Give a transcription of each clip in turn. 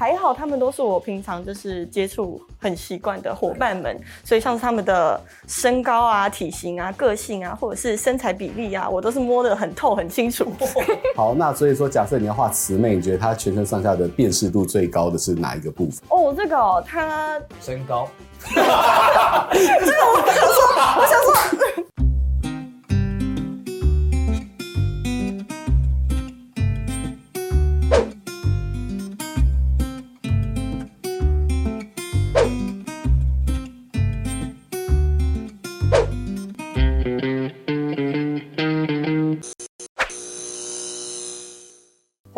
还好，他们都是我平常就是接触很习惯的伙伴们，所以像是他们的身高啊、体型啊、个性啊，或者是身材比例啊，我都是摸得很透、很清楚。好，那所以说，假设你要画慈妹，你觉得她全身上下的辨识度最高的是哪一个部分？哦，这个哦，她身高。这个我想说，我想说。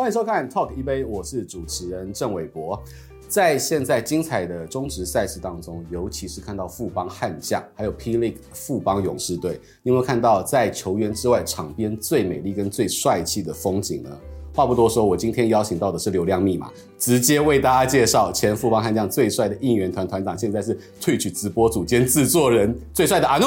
欢迎收看 Talk 一杯，我是主持人郑伟博。在现在精彩的中职赛事当中，尤其是看到富邦悍将，还有 P. League 富邦勇士队，你有没有看到在球员之外，场边最美丽跟最帅气的风景呢？话不多说，我今天邀请到的是流量密码，直接为大家介绍前富邦悍将最帅的应援团团长，现在是 Twitch 直播组兼制作人，最帅的阿怒。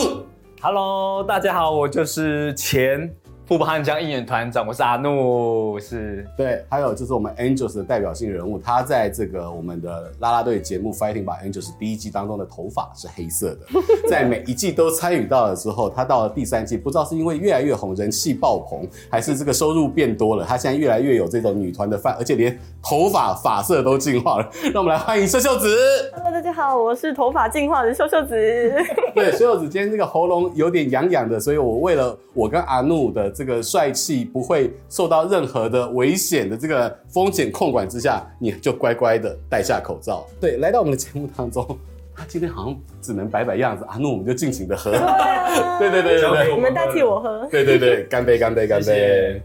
Hello，大家好，我就是前。富邦悍将应援团长，我是阿怒，是对，还有就是我们 Angels 的代表性人物，他在这个我们的啦啦队节目 Fighting by Angels 第一季当中的头发是黑色的，在每一季都参与到了之后，他到了第三季，不知道是因为越来越红，人气爆棚，还是这个收入变多了，他现在越来越有这种女团的范，而且连头发发色都进化了，让我们来欢迎秀秀子。Hello，大家好，我是头发进化的秀秀子。对，秀秀子今天这个喉咙有点痒痒的，所以我为了我跟阿怒的。这个帅气不会受到任何的危险的这个风险控管之下，你就乖乖的戴下口罩。对，来到我们的节目当中，他今天好像只能摆摆样子啊，那我们就尽情的喝。对，啊、对对对对对，你们代替我喝。对对对，干杯干杯干杯！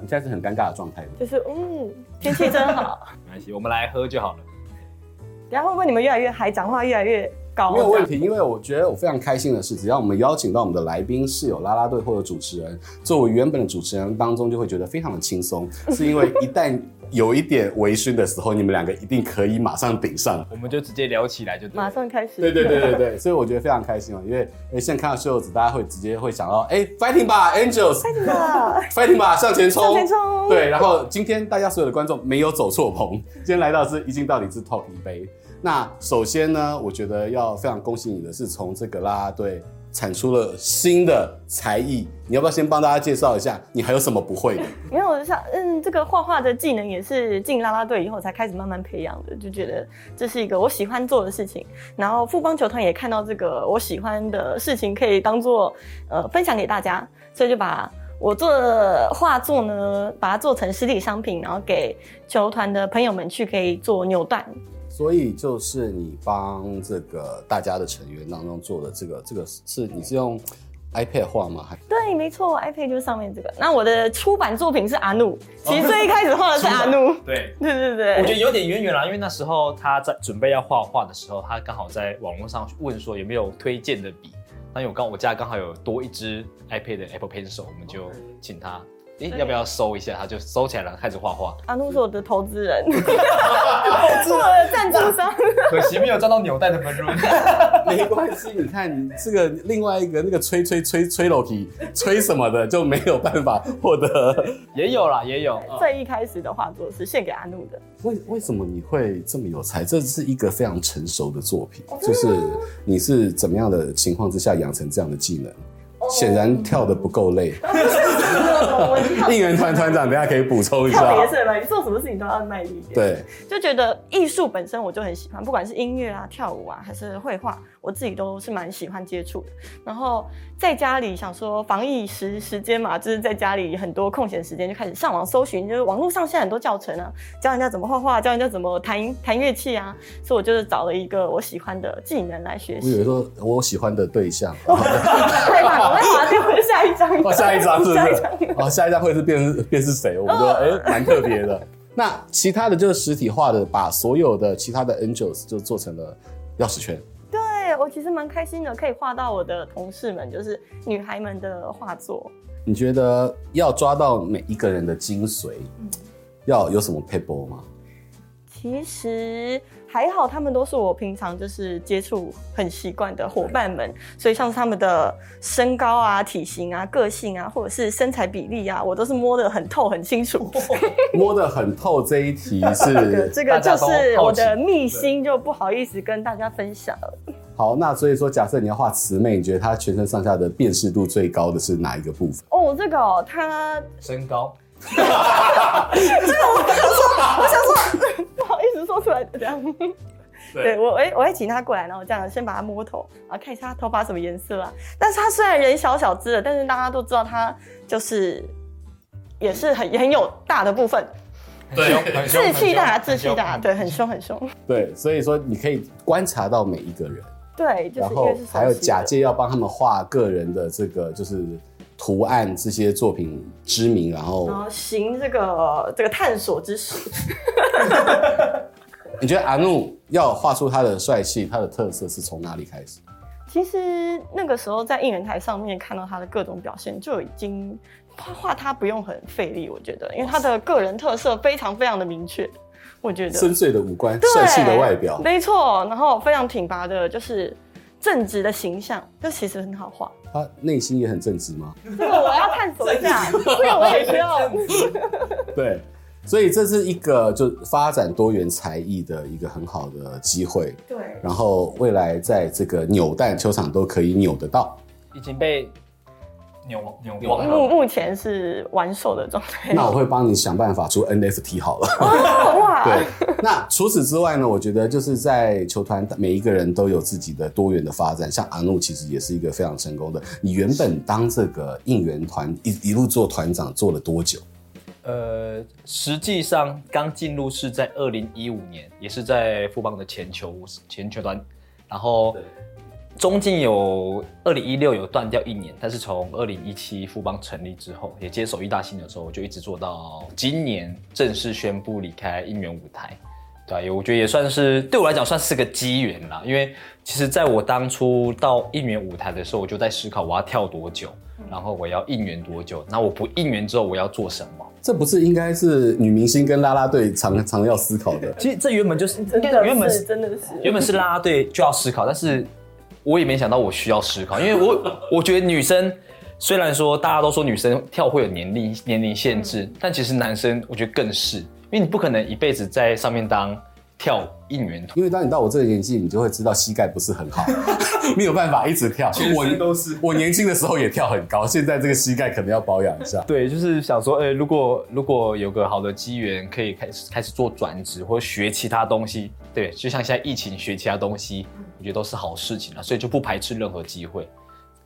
你现在是很尴尬的状态。就是嗯，天气真好。没关系，我们来喝就好了。然后会不会你们越来越嗨，讲话越来越？没有问题，因为我觉得我非常开心的是，只要我们邀请到我们的来宾是有啦啦队或者主持人，作为原本的主持人当中，就会觉得非常的轻松，是因为一旦有一点微醺的时候，你们两个一定可以马上顶上，我们就直接聊起来就对，马上开始。对对对对对，所以我觉得非常开心哦，因为诶现在看到秀子，大家会直接会想到，哎，fighting 吧，Angels，fighting 吧，fighting 吧，向前冲，向前冲。对，然后今天大家所有的观众没有走错棚，今天来到是一镜到底是 Top 一杯。那首先呢，我觉得要非常恭喜你的是，从这个啦啦队产出了新的才艺。你要不要先帮大家介绍一下，你还有什么不会的？因为我就想，嗯，这个画画的技能也是进啦啦队以后才开始慢慢培养的，就觉得这是一个我喜欢做的事情。然后富邦球团也看到这个我喜欢的事情可以当做呃分享给大家，所以就把我做的画作呢，把它做成实体商品，然后给球团的朋友们去可以做扭蛋。所以就是你帮这个大家的成员当中做的这个，这个是你是用 iPad 画吗？还对，没错，iPad 就是上面这个。那我的出版作品是阿怒，其实最一开始画的是阿怒。对 对对对，我觉得有点渊源啦，因为那时候他在准备要画画的时候，他刚好在网络上问说有没有推荐的笔，那因为我刚我家刚好有多一支 iPad 的 Apple Pencil，我们就请他。欸、要不要收一下？他就收起来了，开始画画。阿怒是我的投资人，是我的赞助商。可惜没有赚到纽带的分润。没关系，你看这个另外一个那个吹吹吹吹楼梯吹什么的就没有办法获得。也有啦，也有。最一开始的画作是献给阿怒的。为为什么你会这么有才？这是一个非常成熟的作品，就是你是怎么样的情况之下养成这样的技能？显然跳的不够累。应援团团长，等下可以补充一下。跳也是吧，你做什么事情都要卖力一点。对，就觉得艺术本身我就很喜欢，不管是音乐啊、跳舞啊，还是绘画，我自己都是蛮喜欢接触的。然后在家里想说防疫时时间嘛，就是在家里很多空闲时间就开始上网搜寻，就是网络上现在很多教程啊，教人家怎么画画，教人家怎么弹弹乐器啊，所以我就是找了一个我喜欢的技能来学习。我以为说我喜欢的对象。会划掉下一张。哦，下一张是不是？哦，下一张会是变变是谁？我们说，哎、欸，蛮特别的。那其他的就是实体化的，把所有的其他的 Angels 就做成了钥匙圈。对，我其实蛮开心的，可以画到我的同事们，就是女孩们的画作。你觉得要抓到每一个人的精髓，嗯、要有什么撇步吗？其实还好，他们都是我平常就是接触很习惯的伙伴们，所以像是他们的身高啊、体型啊、个性啊，或者是身材比例啊，我都是摸得很透、很清楚。摸得很透这一题是 这个就是我的秘辛，就不好意思跟大家分享了。好，那所以说，假设你要画慈妹，你觉得她全身上下的辨识度最高的是哪一个部分？哦，这个哦，她身高。这个我想说，我想说，说出来的这样。对，对我，哎，我会请他过来，然后这样先把他摸头，然后看一下他头发什么颜色啊。但是他虽然人小小只的，但是大家都知道他就是也是很也很有大的部分。对，志气大，志气大，对，很凶很凶。对，所以说你可以观察到每一个人。对，就是、然后还有假借要帮他们画个人的这个就是。图案这些作品知名，然后然后行这个这个探索之实。你觉得阿怒要画出他的帅气，他的特色是从哪里开始？其实那个时候在应援台上面看到他的各种表现，就已经画画他不用很费力，我觉得，因为他的个人特色非常非常的明确。我觉得深邃的五官，帅气的外表，没错，然后非常挺拔的，就是。正直的形象，这其实很好画。他内心也很正直吗？这个我要探索一下，这个我也需要。对，所以这是一个就发展多元才艺的一个很好的机会。对，然后未来在这个扭蛋球场都可以扭得到。已经被。扭扭目目前是完售的状态。那我会帮你想办法出 NFT 好了。哇！对。那除此之外呢？我觉得就是在球团，每一个人都有自己的多元的发展。像阿怒其实也是一个非常成功的。你原本当这个应援团一一路做团长做了多久？呃，实际上刚进入是在二零一五年，也是在富邦的前球前球端，然后。中间有二零一六有断掉一年，但是从二零一七富邦成立之后，也接手义大兴的时候，我就一直做到今年正式宣布离开应援舞台。对，我觉得也算是对我来讲算是个机缘啦。因为其实在我当初到应援舞台的时候，我就在思考我要跳多久，然后我要应援多久。那我不应援之后我要做什么？这不是应该是女明星跟啦啦队常 常要思考的。其实这原本就是真的原本是真的是原本是啦啦队就要思考，但是。我也没想到我需要思考，因为我 我觉得女生虽然说大家都说女生跳会有年龄年龄限制，但其实男生我觉得更是，因为你不可能一辈子在上面当跳应援团。因为当你到我这个年纪，你就会知道膝盖不是很好，没有办法一直跳。我都是我年轻的时候也跳很高，现在这个膝盖可能要保养一下。对，就是想说，哎、欸，如果如果有个好的机缘，可以开始开始做转职或学其他东西，对，就像现在疫情学其他东西。我觉得都是好事情啊，所以就不排斥任何机会。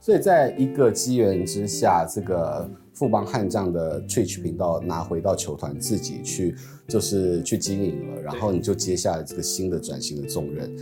所以在一个机缘之下，这个富邦悍将的 Twitch 频道拿回到球团自己去，就是去经营了，然后你就接下了这个新的转型的重任，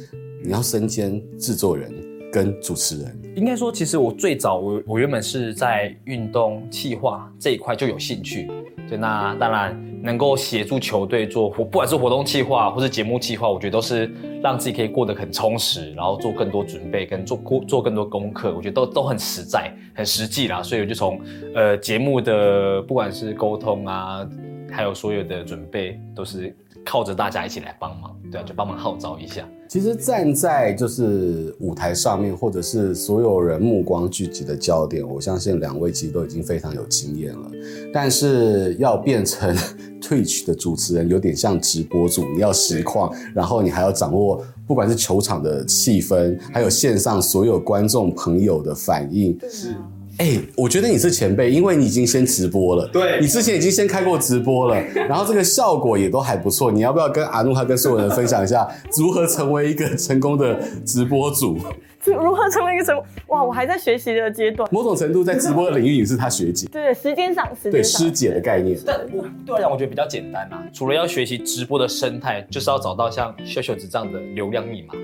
你要身兼制作人跟主持人。应该说，其实我最早我我原本是在运动企划这一块就有兴趣，对，那当然。能够协助球队做活，不管是活动计划或是节目计划，我觉得都是让自己可以过得很充实，然后做更多准备跟做做更多功课，我觉得都都很实在、很实际啦。所以我就从呃节目的不管是沟通啊，还有所有的准备，都是靠着大家一起来帮忙，对啊，就帮忙号召一下。其实站在就是舞台上面，或者是所有人目光聚集的焦点，我相信两位其实都已经非常有经验了。但是要变成 Twitch 的主持人，有点像直播主，你要实况，然后你还要掌握不管是球场的气氛，还有线上所有观众朋友的反应。是。哎、欸，我觉得你是前辈，因为你已经先直播了。对，你之前已经先开过直播了，然后这个效果也都还不错。你要不要跟阿诺他跟所有人分享一下，如何成为一个成功的直播主？如何成为一个成功？哇，我还在学习的阶段。某种程度在直播的领域也是他学姐。对，时间上，时间上。对，师姐的概念。但我对我来讲，我觉得比较简单啊。除了要学习直播的生态，就是要找到像秀秀子这样的流量密码。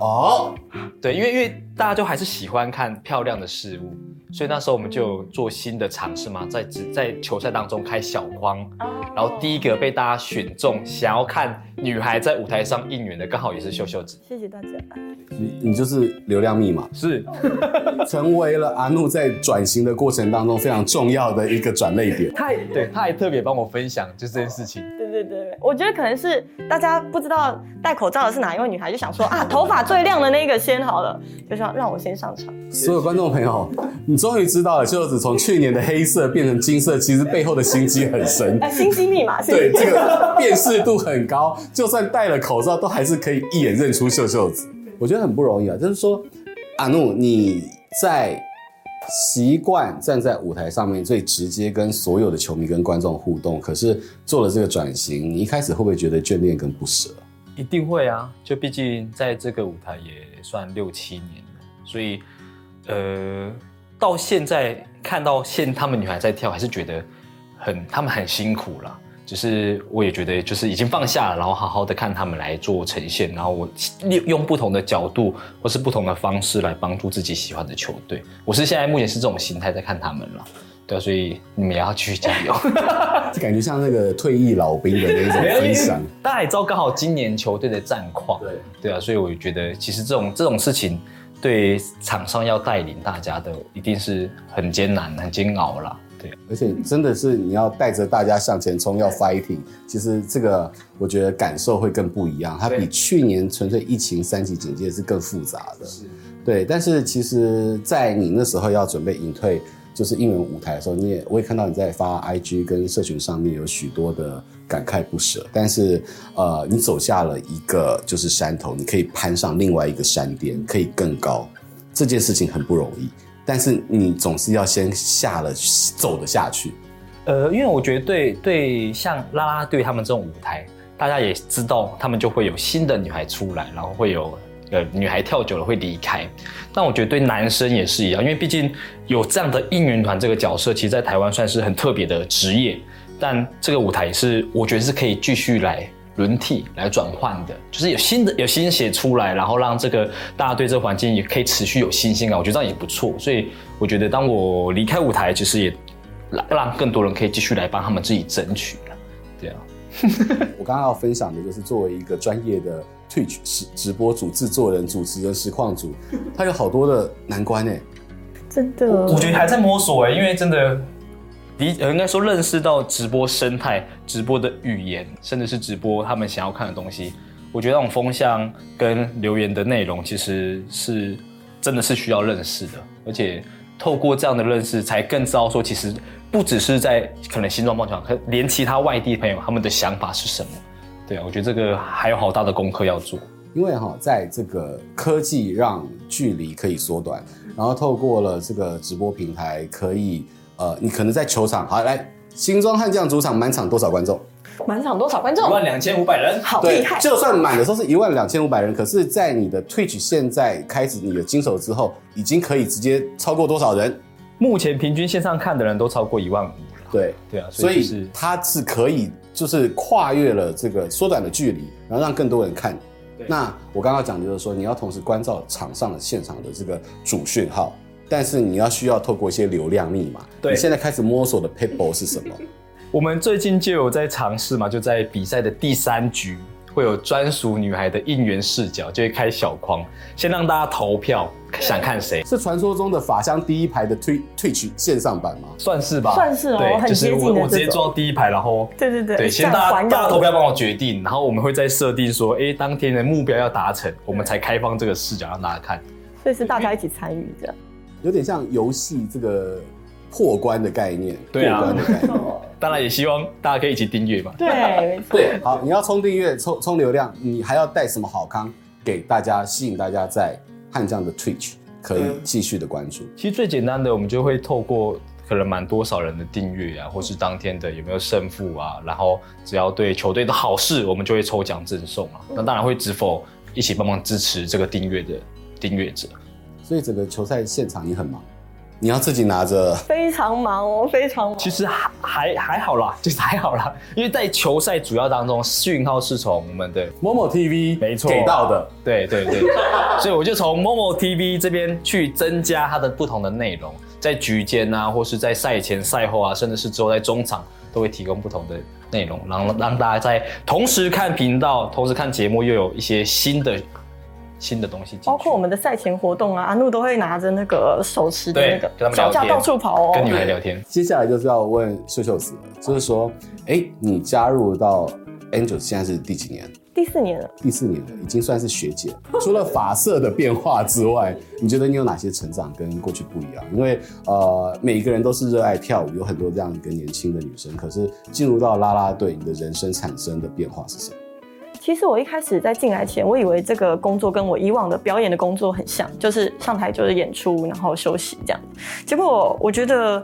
哦，对，因为因为大家就还是喜欢看漂亮的事物。所以那时候我们就做新的尝试嘛，在在球赛当中开小框，然后第一个被大家选中，想要看女孩在舞台上应援的，刚好也是秀秀子。谢谢大家。你你就是流量密码，是 成为了阿怒在转型的过程当中非常重要的一个转捩点。他也对，他还特别帮我分享就这件事情。对对对对，我觉得可能是大家不知道戴口罩的是哪一位女孩，就想说啊，头发最亮的那个先好了，就说让我先上场。所有观众朋友，你终于知道了，秀子从去年的黑色变成金色，其实背后的心机很深。哎，心机密码，对，这个辨识度很高，就算戴了口罩，都还是可以一眼认出秀秀子。我觉得很不容易啊，就是说，阿怒你在。习惯站在舞台上面最直接跟所有的球迷跟观众互动，可是做了这个转型，你一开始会不会觉得眷恋跟不舍？一定会啊，就毕竟在这个舞台也算六七年了，所以呃，到现在看到现他们女孩在跳，还是觉得很他们很辛苦了。只是我也觉得，就是已经放下了，然后好好的看他们来做呈现，然后我利用不同的角度或是不同的方式来帮助自己喜欢的球队。我是现在目前是这种心态在看他们了，对啊，所以你们也要继续加油。这 感觉像那个退役老兵的那种分享。大家也知道，刚好今年球队的战况，对对啊，所以我觉得其实这种这种事情，对场上要带领大家的，一定是很艰难、很煎熬了。对，而且真的是你要带着大家向前冲，要 fighting。其实这个我觉得感受会更不一样，它比去年纯粹疫情三级警戒是更复杂的。是，对。但是其实，在你那时候要准备隐退，就是应援舞台的时候，你也我也看到你在发 IG 跟社群上面有许多的感慨不舍。但是呃，你走下了一个就是山头，你可以攀上另外一个山巅，可以更高。这件事情很不容易。但是你总是要先下了走得下去，呃，因为我觉得对对像啦啦队他们这种舞台，大家也知道他们就会有新的女孩出来，然后会有呃女孩跳久了会离开。但我觉得对男生也是一样，因为毕竟有这样的应援团这个角色，其实在台湾算是很特别的职业。但这个舞台也是我觉得是可以继续来。轮替来转换的，就是有新的有新血出来，然后让这个大家对这个环境也可以持续有新鲜感，我觉得这样也不错。所以我觉得当我离开舞台，其实也让让更多人可以继续来帮他们自己争取了。对啊，我刚刚要分享的就是作为一个专业的 Twitch 直直播主、制作人、主持人、实况主，他有好多的难关哎，真的，我觉得还在摸索哎，因为真的。理应该说认识到直播生态、直播的语言，甚至是直播他们想要看的东西。我觉得那种风向跟留言的内容，其实是真的是需要认识的。而且透过这样的认识，才更知道说，其实不只是在可能新庄棒球场，可连其他外地朋友他们的想法是什么？对啊，我觉得这个还有好大的功课要做。因为哈，在这个科技让距离可以缩短，然后透过了这个直播平台可以。呃，你可能在球场，好来，新庄悍将主场满场多少观众？满场多少观众？一万两千五百人，好厉害！就算满的时候是一万两千五百人，可是，在你的 Twitch 现在开始你的经手之后，已经可以直接超过多少人？目前平均线上看的人都超过一万五。对对啊，所以，就是，它是可以就是跨越了这个缩短的距离，然后让更多人看。那我刚刚讲就是说，你要同时关照场上的现场的这个主讯号。但是你要需要透过一些流量密码。对，你现在开始摸索的 paper 是什么？我们最近就有在尝试嘛，就在比赛的第三局会有专属女孩的应援视角，就会开小框，先让大家投票，想看谁？是传说中的法香第一排的 Twitch 线上版吗？算是吧，算是哦，就是我，我直接坐到第一排，然后对对对，对，先大家大家投票帮我决定，然后我们会再设定说，哎、欸，当天的目标要达成，我们才开放这个视角让大家看。所以是大家一起参与这样。有点像游戏这个破关的概念，对啊，破关的概念。当然也希望大家可以一起订阅嘛。对，对，好，你要冲订阅、冲冲流量，你还要带什么好康给大家，吸引大家在悍将的 Twitch 可以继续的关注。其实最简单的，我们就会透过可能满多少人的订阅啊，或是当天的有没有胜负啊，然后只要对球队的好事，我们就会抽奖赠送啊。那当然会只否一起帮忙支持这个订阅的订阅者。所以整个球赛现场你很忙，你要自己拿着，非常忙哦，非常忙。其实还还还好啦，就是还好啦，因为在球赛主要当中，讯号是从我们的 Momo TV 没错给到的，对对对，所以我就从 Momo TV 这边去增加它的不同的内容，在局间啊，或是在赛前、赛后啊，甚至是之后在中场都会提供不同的内容，然后让大家在同时看频道、同时看节目，又有一些新的。新的东西，包括我们的赛前活动啊，阿怒都会拿着那个手持的那个脚架到处跑哦，跟女孩聊天。接下来就是要问秀秀子了，就是说，哎、欸，你加入到 Angel 现在是第几年？第四年了。第四年了，已经算是学姐。除了发色的变化之外，你觉得你有哪些成长跟过去不一样？因为呃，每一个人都是热爱跳舞，有很多这样一个年轻的女生，可是进入到啦啦队，你的人生产生的变化是什么？其实我一开始在进来前，我以为这个工作跟我以往的表演的工作很像，就是上台就是演出，然后休息这样。结果我觉得。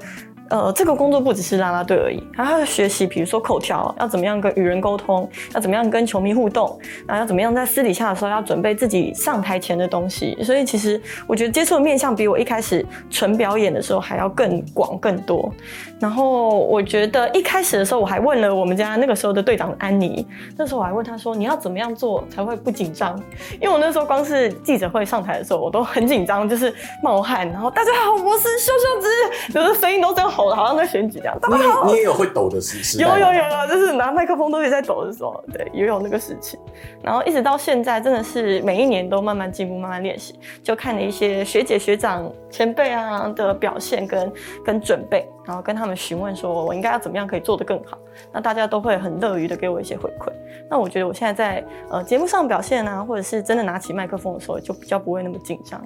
呃，这个工作不只是啦啦队而已，还要学习，比如说口条，要怎么样跟与人沟通，要怎么样跟球迷互动，然后要怎么样在私底下的时候要准备自己上台前的东西。所以其实我觉得接触的面向比我一开始纯表演的时候还要更广更多。然后我觉得一开始的时候我还问了我们家那个时候的队长安妮，那时候我还问他说，你要怎么样做才会不紧张？因为我那时候光是记者会上台的时候我都很紧张，就是冒汗，然后大家好，我是秀秀子，就是声音都这样。吼的好像在选举这样，你 你也有会抖的时时？有有有有，就是拿麦克风都会在抖的时候，对，也有那个时期。然后一直到现在，真的是每一年都慢慢进步，慢慢练习，就看了一些学姐学长前辈啊的表现跟跟准备，然后跟他们询问说，我应该要怎么样可以做得更好。那大家都会很乐于的给我一些回馈。那我觉得我现在在呃节目上表现啊，或者是真的拿起麦克风的时候，就比较不会那么紧张。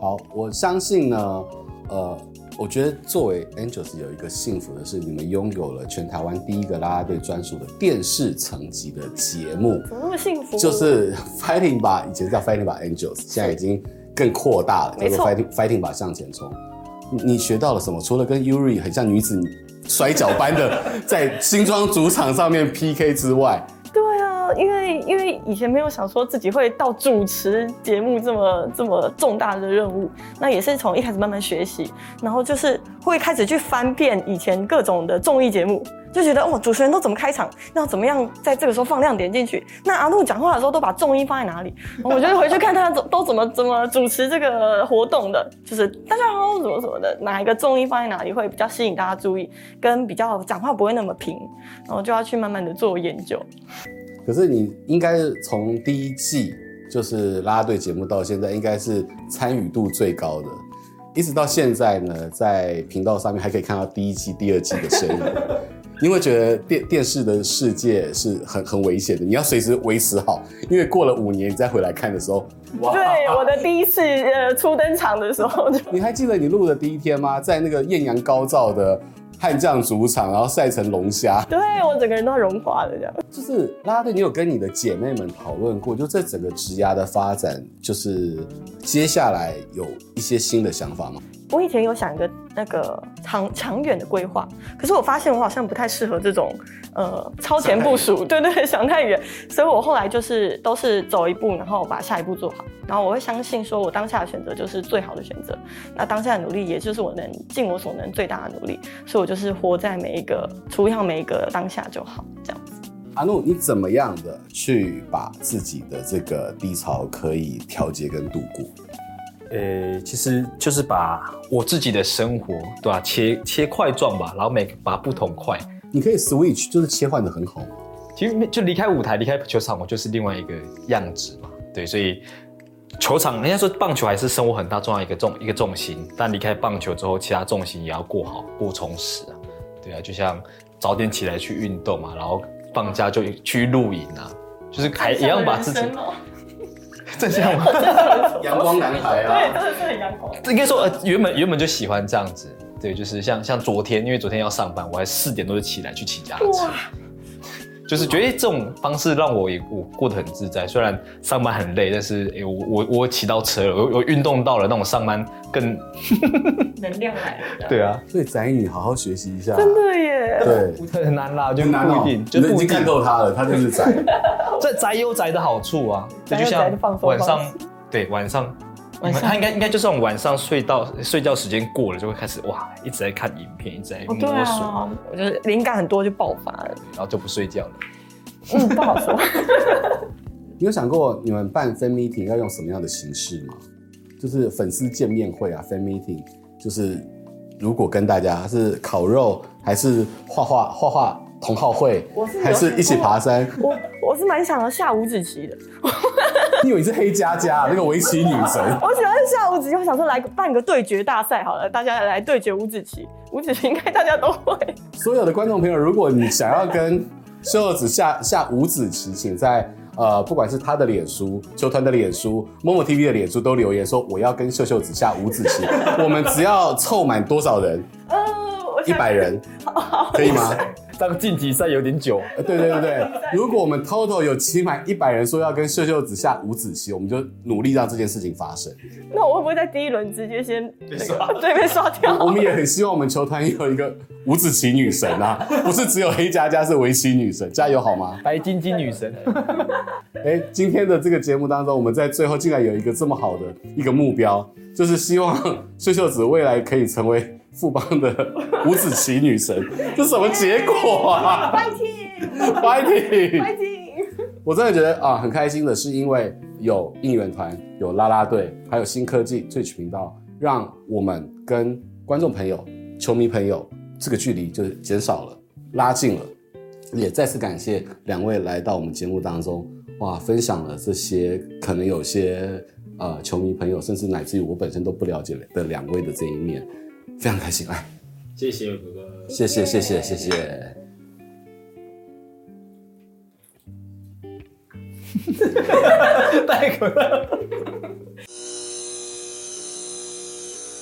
好，我相信呢，呃。我觉得作为 Angels 有一个幸福的是，你们拥有了全台湾第一个啦啦队专属的电视层级的节目，怎么那么幸福？就是 Fighting 吧，以前叫 Fighting 吧 Angels，现在已经更扩大了，叫做 Fighting Fighting 吧向前冲。你学到了什么？除了跟 Yuri 很像女子摔跤般的在新庄主场上面 PK 之外？因为因为以前没有想说自己会到主持节目这么这么重大的任务，那也是从一开始慢慢学习，然后就是会开始去翻遍以前各种的综艺节目，就觉得哦，主持人都怎么开场，要怎么样在这个时候放亮点进去？那阿怒讲话的时候都把重音放在哪里？我就回去看他都都怎么怎么主持这个活动的，就是大家好怎么怎么的，哪一个重音放在哪里会比较吸引大家注意，跟比较讲话不会那么平，然后就要去慢慢的做研究。可是你应该是从第一季就是啦啦队节目到现在，应该是参与度最高的，一直到现在呢，在频道上面还可以看到第一季、第二季的声音。因为觉得电电视的世界是很很危险的，你要随时维持好，因为过了五年你再回来看的时候，哇！对，我的第一次呃初登场的时候，你还记得你录的第一天吗？在那个艳阳高照的。悍将主场，然后晒成龙虾，对，我整个人都要融化了这样。就是啦啦队，你有跟你的姐妹们讨论过，就这整个职涯的发展，就是接下来有一些新的想法吗？我以前有想一个那个长长远的规划，可是我发现我好像不太适合这种呃超前部署，对对，想太远，所以我后来就是都是走一步，然后把下一步做好，然后我会相信说我当下的选择就是最好的选择，那当下的努力也就是我能尽我所能最大的努力，所以我就是活在每一个处理好每一个当下就好，这样子。阿怒，你怎么样的去把自己的这个低潮可以调节跟度过？呃、欸，其实就是把我自己的生活，对吧、啊？切切块状吧，然后每把不同块，你可以 switch，就是切换的很好。其实就离开舞台，离开球场，我就是另外一个样子嘛。对，所以球场，人家说棒球还是生活很大重要一个重一个重心，但离开棒球之后，其他重心也要过好，过充实啊。对啊，就像早点起来去运动嘛，然后放假就去露营啊，就是还一样把自己。正向吗？阳光男孩啊，对，真的是很阳光。应该说，呃，原本原本就喜欢这样子，对，就是像像昨天，因为昨天要上班，我还四点多就起来去骑脚踏车，就是觉得这种方式让我也我过得很自在。虽然上班很累，但是哎、欸，我我我骑到车了，我我运动到了，那种上班更 能量来了。对啊，所以宅女好好学习一下，真的耶。对，很难啦，就不一定，就已经看透他了，他就是宅。这宅有宅的好处啊，这就像晚上，对晚上，晚上他应该应该就是晚上睡到睡觉时间过了，就会开始哇，一直在看影片，一直在摸索，哦啊、我觉得灵感很多就爆发了，然后就不睡觉了。嗯，不好说。你有想过你们办 fan meeting 要用什么样的形式吗？就是粉丝见面会啊，fan meeting，就是如果跟大家是烤肉，还是画画画画？同好会，还是一起爬山？我我是蛮想要下五子棋的。你以为你是黑佳佳那个围棋女神？我喜欢下五子棋，我想说来办个对决大赛好了，大家来对决五子棋。五子棋 应该大家都会。所有的观众朋友，如果你想要跟秀秀子下下五子棋，请在呃不管是他的脸书、球团的脸书、momo TV 的脸书都留言说我要跟秀秀子下五子棋，我们只要凑满多少人？呃，一百人，可以吗？当晋级赛有点久。对对对对，如果我们 total 有起码一百人说要跟秀秀子下五子棋，我们就努力让这件事情发生。那我会不会在第一轮直接先被刷？对，被刷掉。我们也很希望我们球团有一个五子棋女神啊，不是只有黑佳佳是围棋女神，加油好吗？白晶晶女神。哎，今天的这个节目当中，我们在最后竟然有一个这么好的一个目标，就是希望秀秀子未来可以成为。富邦的五子棋女神，这什么结果啊？Fighting，Fighting，Fighting！我真的觉得啊，很开心的是，因为有应援团、有啦啦队，还有新科技 Twitch 频道，让我们跟观众朋友、球迷朋友这个距离就减少了、拉近了。也再次感谢两位来到我们节目当中，哇，分享了这些可能有些呃球迷朋友，甚至乃至于我本身都不了解的两位的这一面。非常开心，哎，谢谢哥哥，谢谢谢谢谢谢，太可爱了。